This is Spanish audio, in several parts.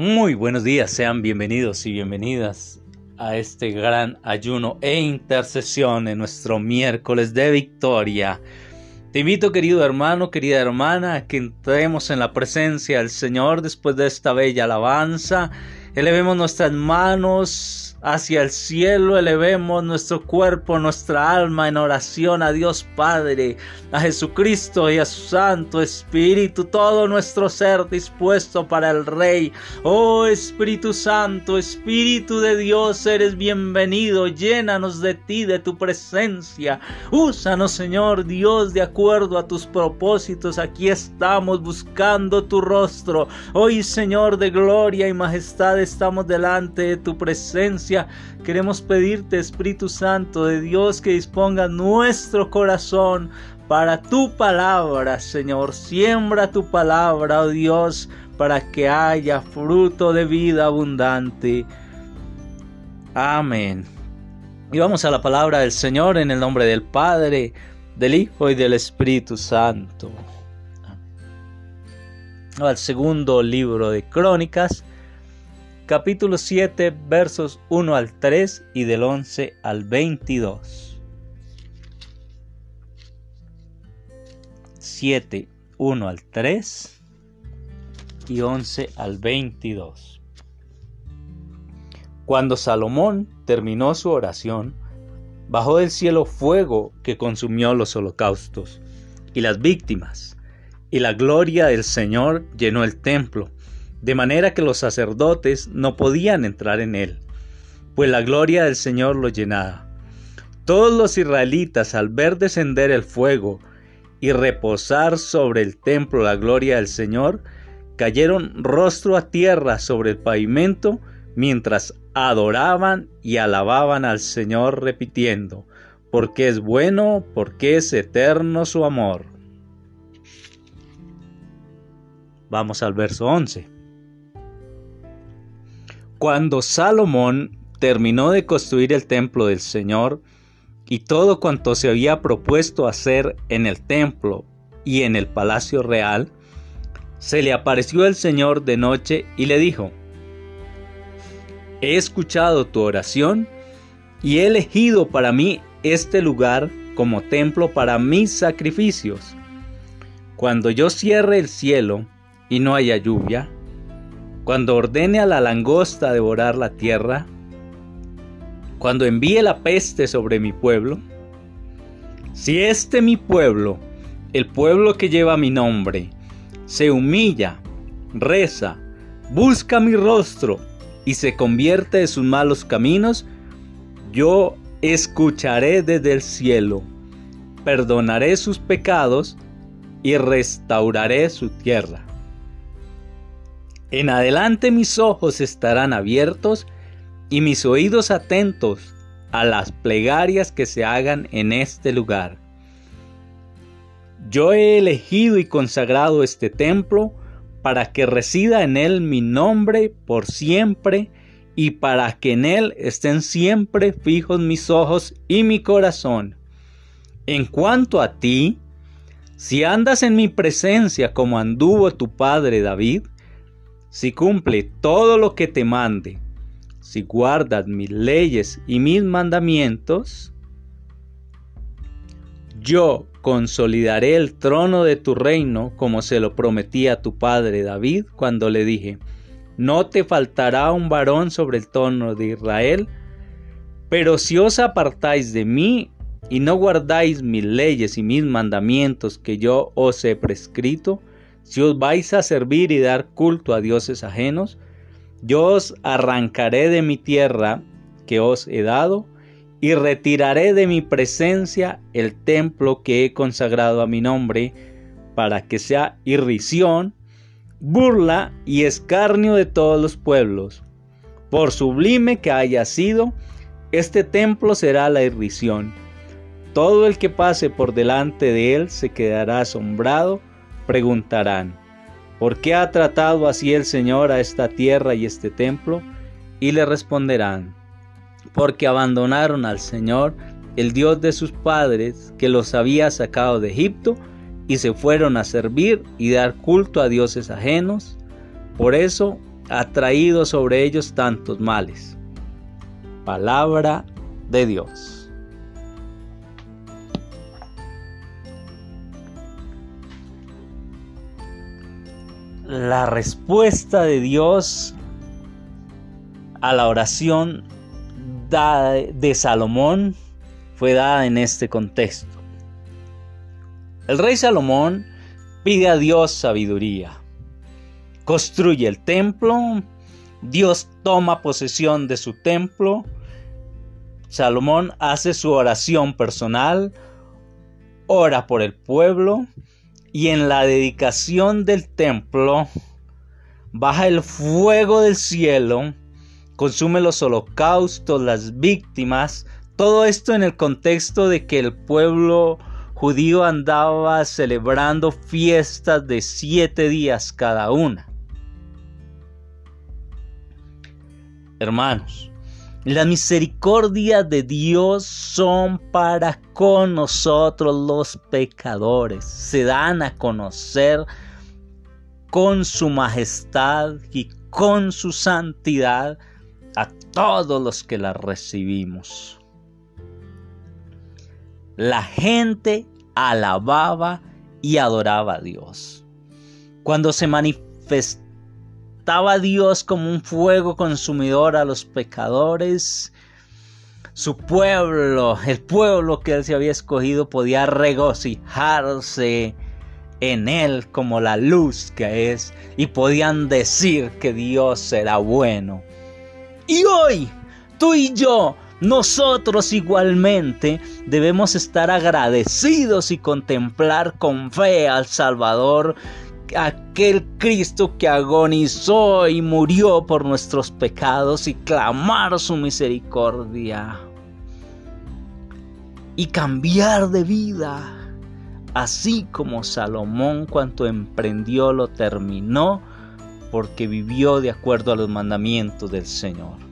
Muy buenos días, sean bienvenidos y bienvenidas a este gran ayuno e intercesión en nuestro miércoles de victoria. Te invito, querido hermano, querida hermana, a que entremos en la presencia del Señor después de esta bella alabanza. Elevemos nuestras manos hacia el cielo, elevemos nuestro cuerpo, nuestra alma en oración a Dios Padre, a Jesucristo y a su Santo Espíritu, todo nuestro ser dispuesto para el Rey. Oh Espíritu Santo, Espíritu de Dios, eres bienvenido, llénanos de ti, de tu presencia. Úsanos, Señor Dios, de acuerdo a tus propósitos. Aquí estamos buscando tu rostro. Hoy, Señor de gloria y majestad, estamos delante de tu presencia Queremos pedirte, Espíritu Santo de Dios, que disponga nuestro corazón para tu palabra, Señor. Siembra tu palabra, oh Dios, para que haya fruto de vida abundante. Amén. Y vamos a la palabra del Señor en el nombre del Padre, del Hijo y del Espíritu Santo. Al segundo libro de Crónicas, capítulo 7, versos 1 al 3 y del 11 al 22. 7, 1 al 3 y 11 al 22. Cuando Salomón terminó su oración, bajó del cielo fuego que consumió los holocaustos y las víctimas, y la gloria del Señor llenó el templo de manera que los sacerdotes no podían entrar en él, pues la gloria del Señor lo llenaba. Todos los israelitas al ver descender el fuego y reposar sobre el templo la gloria del Señor, cayeron rostro a tierra sobre el pavimento mientras adoraban y alababan al Señor repitiendo, porque es bueno, porque es eterno su amor. Vamos al verso 11. Cuando Salomón terminó de construir el templo del Señor y todo cuanto se había propuesto hacer en el templo y en el palacio real, se le apareció el Señor de noche y le dijo, He escuchado tu oración y he elegido para mí este lugar como templo para mis sacrificios. Cuando yo cierre el cielo y no haya lluvia, cuando ordene a la langosta devorar la tierra, cuando envíe la peste sobre mi pueblo, si este mi pueblo, el pueblo que lleva mi nombre, se humilla, reza, busca mi rostro y se convierte de sus malos caminos, yo escucharé desde el cielo, perdonaré sus pecados y restauraré su tierra. En adelante mis ojos estarán abiertos y mis oídos atentos a las plegarias que se hagan en este lugar. Yo he elegido y consagrado este templo para que resida en él mi nombre por siempre y para que en él estén siempre fijos mis ojos y mi corazón. En cuanto a ti, si andas en mi presencia como anduvo tu padre David, si cumple todo lo que te mande, si guardas mis leyes y mis mandamientos, yo consolidaré el trono de tu reino como se lo prometí a tu padre David cuando le dije, no te faltará un varón sobre el trono de Israel, pero si os apartáis de mí y no guardáis mis leyes y mis mandamientos que yo os he prescrito, si os vais a servir y dar culto a dioses ajenos, yo os arrancaré de mi tierra que os he dado y retiraré de mi presencia el templo que he consagrado a mi nombre, para que sea irrisión, burla y escarnio de todos los pueblos. Por sublime que haya sido, este templo será la irrisión. Todo el que pase por delante de él se quedará asombrado preguntarán, ¿por qué ha tratado así el Señor a esta tierra y este templo? Y le responderán, porque abandonaron al Señor, el Dios de sus padres, que los había sacado de Egipto, y se fueron a servir y dar culto a dioses ajenos. Por eso ha traído sobre ellos tantos males. Palabra de Dios. La respuesta de Dios a la oración de Salomón fue dada en este contexto. El rey Salomón pide a Dios sabiduría. Construye el templo, Dios toma posesión de su templo, Salomón hace su oración personal, ora por el pueblo y en la dedicación del templo baja el fuego del cielo, consume los holocaustos, las víctimas, todo esto en el contexto de que el pueblo judío andaba celebrando fiestas de siete días cada una. Hermanos, las misericordias de Dios son para con nosotros los pecadores. Se dan a conocer con su majestad y con su santidad a todos los que la recibimos la gente alababa y adoraba a Dios. Cuando se manifestaba Dios como un fuego consumidor a los pecadores, su pueblo, el pueblo que él se había escogido, podía regocijarse en él como la luz que es y podían decir que Dios era bueno. Y hoy, tú y yo nosotros igualmente debemos estar agradecidos y contemplar con fe al Salvador, aquel Cristo que agonizó y murió por nuestros pecados y clamar su misericordia. Y cambiar de vida, así como Salomón cuanto emprendió lo terminó, porque vivió de acuerdo a los mandamientos del Señor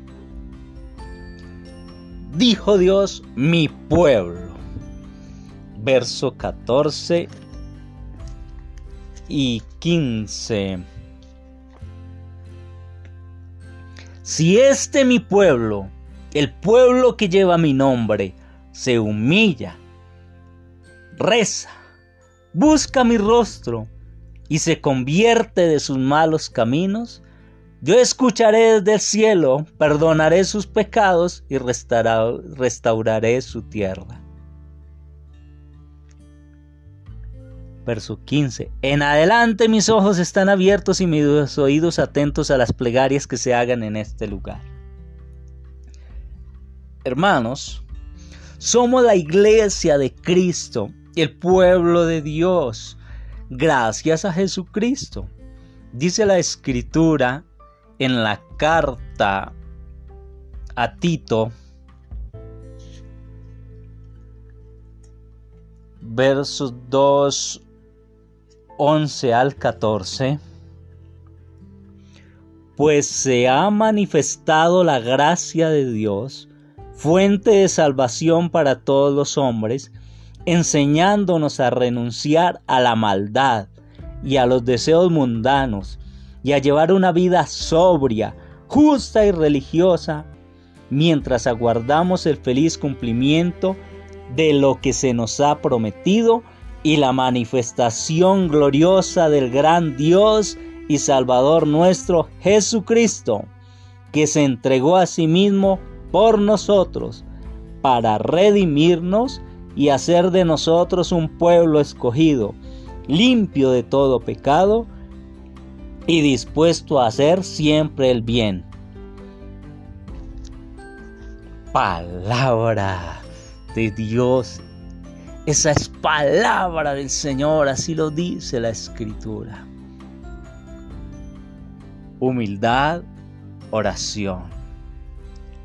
dijo Dios, mi pueblo. Verso 14 y 15. Si este mi pueblo, el pueblo que lleva mi nombre, se humilla, reza, busca mi rostro y se convierte de sus malos caminos, yo escucharé desde el cielo, perdonaré sus pecados y restauraré su tierra. Verso 15. En adelante mis ojos están abiertos y mis oídos atentos a las plegarias que se hagan en este lugar. Hermanos, somos la iglesia de Cristo, el pueblo de Dios, gracias a Jesucristo. Dice la escritura en la carta a Tito, versos 2, 11 al 14, pues se ha manifestado la gracia de Dios, fuente de salvación para todos los hombres, enseñándonos a renunciar a la maldad y a los deseos mundanos, y a llevar una vida sobria, justa y religiosa, mientras aguardamos el feliz cumplimiento de lo que se nos ha prometido y la manifestación gloriosa del gran Dios y Salvador nuestro Jesucristo, que se entregó a sí mismo por nosotros, para redimirnos y hacer de nosotros un pueblo escogido, limpio de todo pecado, y dispuesto a hacer siempre el bien. Palabra de Dios. Esa es palabra del Señor, así lo dice la escritura. Humildad, oración.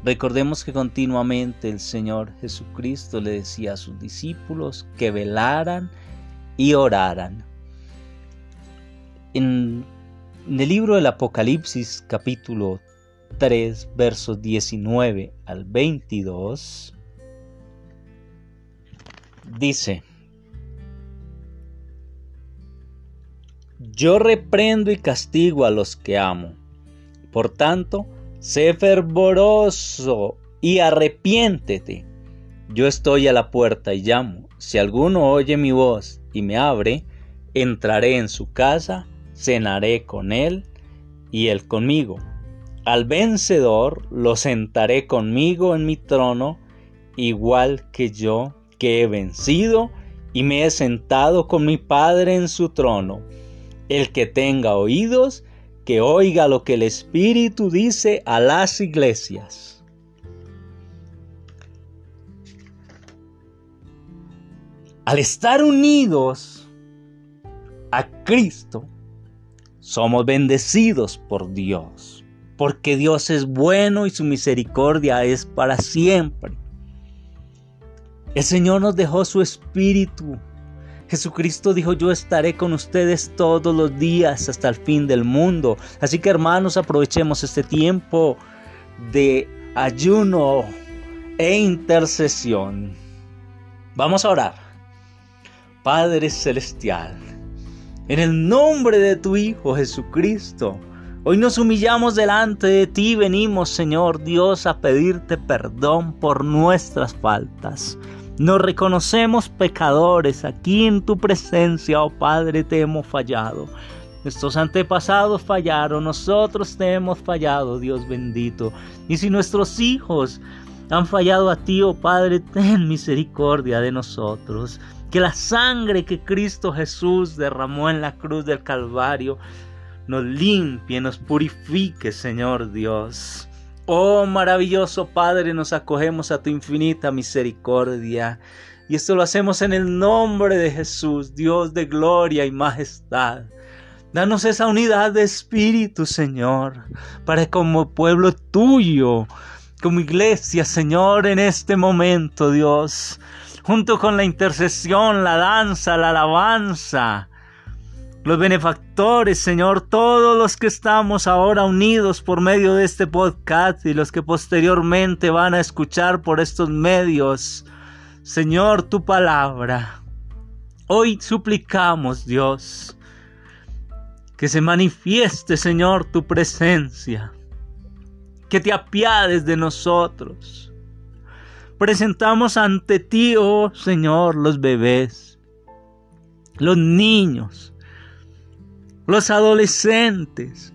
Recordemos que continuamente el Señor Jesucristo le decía a sus discípulos que velaran y oraran. En el libro del Apocalipsis capítulo 3 versos 19 al 22 dice, Yo reprendo y castigo a los que amo. Por tanto, sé fervoroso y arrepiéntete. Yo estoy a la puerta y llamo. Si alguno oye mi voz y me abre, entraré en su casa, cenaré con él y él conmigo. Al vencedor lo sentaré conmigo en mi trono, igual que yo que he vencido y me he sentado con mi Padre en su trono. El que tenga oídos, que oiga lo que el Espíritu dice a las iglesias. Al estar unidos a Cristo, somos bendecidos por Dios, porque Dios es bueno y su misericordia es para siempre. El Señor nos dejó su espíritu. Jesucristo dijo, yo estaré con ustedes todos los días hasta el fin del mundo. Así que hermanos, aprovechemos este tiempo de ayuno e intercesión. Vamos a orar. Padre Celestial, en el nombre de tu Hijo Jesucristo, hoy nos humillamos delante de ti, venimos Señor Dios a pedirte perdón por nuestras faltas. Nos reconocemos pecadores aquí en tu presencia, oh Padre, te hemos fallado. Nuestros antepasados fallaron, nosotros te hemos fallado, Dios bendito. Y si nuestros hijos han fallado a ti, oh Padre, ten misericordia de nosotros. Que la sangre que Cristo Jesús derramó en la cruz del Calvario nos limpie, nos purifique, Señor Dios. Oh maravilloso Padre, nos acogemos a tu infinita misericordia. Y esto lo hacemos en el nombre de Jesús, Dios de gloria y majestad. Danos esa unidad de espíritu, Señor, para como pueblo tuyo, como iglesia, Señor, en este momento, Dios, junto con la intercesión, la danza, la alabanza, los benefactores, Señor, todos los que estamos ahora unidos por medio de este podcast y los que posteriormente van a escuchar por estos medios, Señor, tu palabra. Hoy suplicamos, Dios, que se manifieste, Señor, tu presencia, que te apiades de nosotros. Presentamos ante ti, oh Señor, los bebés, los niños, los adolescentes,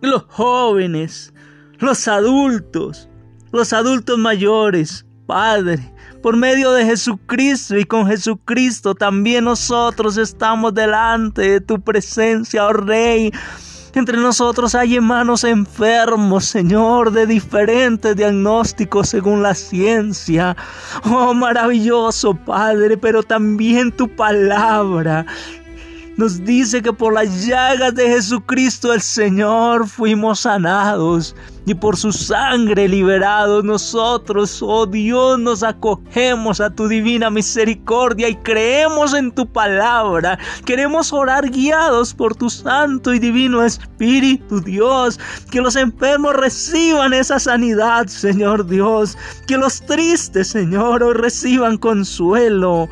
los jóvenes, los adultos, los adultos mayores, Padre, por medio de Jesucristo y con Jesucristo también nosotros estamos delante de tu presencia, oh Rey. Entre nosotros hay hermanos enfermos, Señor, de diferentes diagnósticos según la ciencia. Oh, maravilloso Padre, pero también tu palabra nos dice que por las llagas de Jesucristo el Señor fuimos sanados y por su sangre liberados nosotros, oh Dios, nos acogemos a tu divina misericordia y creemos en tu palabra. Queremos orar guiados por tu santo y divino Espíritu, Dios. Que los enfermos reciban esa sanidad, Señor Dios. Que los tristes, Señor, reciban consuelo.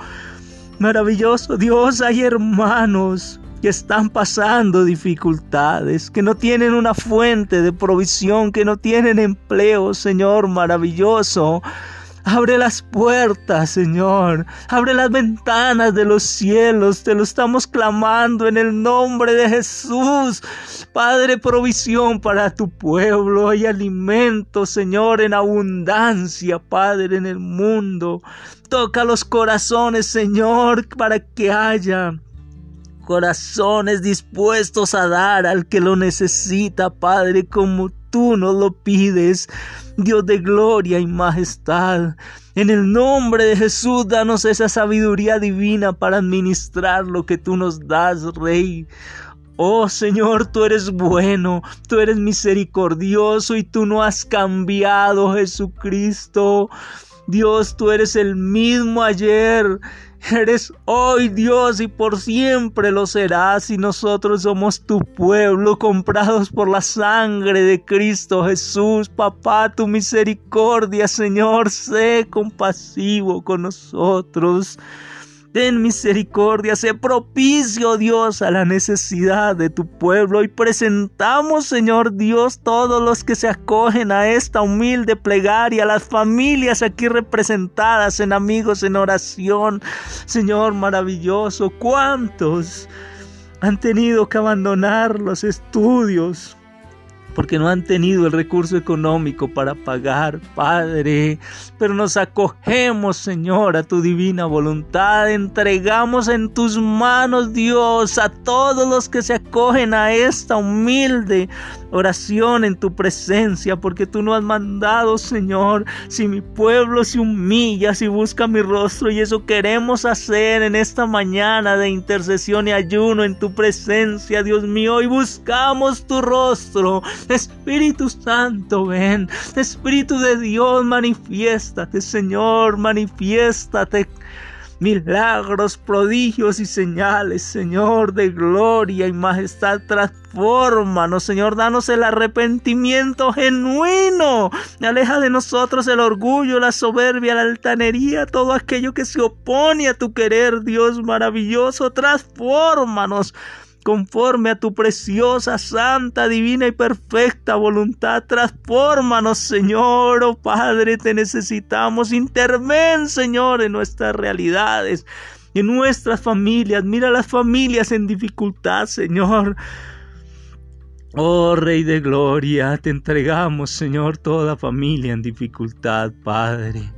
Maravilloso Dios, hay hermanos que están pasando dificultades, que no tienen una fuente de provisión, que no tienen empleo, Señor maravilloso. Abre las puertas, Señor. Abre las ventanas de los cielos. Te lo estamos clamando en el nombre de Jesús. Padre, provisión para tu pueblo. Hay alimento, Señor, en abundancia, Padre, en el mundo. Toca los corazones, Señor, para que haya corazones dispuestos a dar al que lo necesita, Padre, como tú nos lo pides. Dios de gloria y majestad. En el nombre de Jesús, danos esa sabiduría divina para administrar lo que tú nos das, Rey. Oh Señor, tú eres bueno, tú eres misericordioso y tú no has cambiado, Jesucristo. Dios, tú eres el mismo ayer. Eres hoy Dios y por siempre lo serás y nosotros somos tu pueblo comprados por la sangre de Cristo Jesús. Papá, tu misericordia, Señor, sé compasivo con nosotros. Ten misericordia, sé propicio, Dios, a la necesidad de tu pueblo. Y presentamos, Señor Dios, todos los que se acogen a esta humilde plegaria, las familias aquí representadas en amigos en oración. Señor maravilloso, ¿cuántos han tenido que abandonar los estudios? Porque no han tenido el recurso económico para pagar, Padre. Pero nos acogemos, Señor, a tu divina voluntad. Entregamos en tus manos, Dios, a todos los que se acogen a esta humilde oración en tu presencia, porque tú no has mandado, Señor, si mi pueblo se humilla, si busca mi rostro, y eso queremos hacer en esta mañana de intercesión y ayuno en tu presencia, Dios mío, y buscamos tu rostro, Espíritu Santo, ven. Espíritu de Dios, manifiéstate, Señor, manifiéstate. Milagros, prodigios y señales, Señor de gloria y majestad, transfórmanos, Señor, danos el arrepentimiento genuino, aleja de nosotros el orgullo, la soberbia, la altanería, todo aquello que se opone a tu querer, Dios maravilloso, transfórmanos conforme a tu preciosa, santa, divina y perfecta voluntad. Transfórmanos, Señor, oh Padre, te necesitamos. Interven, Señor, en nuestras realidades, en nuestras familias. Mira las familias en dificultad, Señor. Oh Rey de Gloria, te entregamos, Señor, toda familia en dificultad, Padre.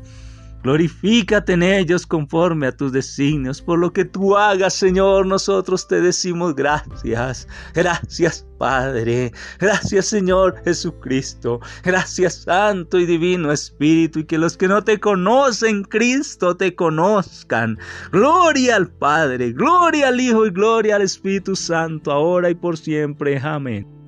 Glorifícate en ellos conforme a tus designios. Por lo que tú hagas, Señor, nosotros te decimos gracias. Gracias, Padre. Gracias, Señor Jesucristo. Gracias, Santo y Divino Espíritu. Y que los que no te conocen, Cristo, te conozcan. Gloria al Padre, gloria al Hijo y gloria al Espíritu Santo, ahora y por siempre. Amén.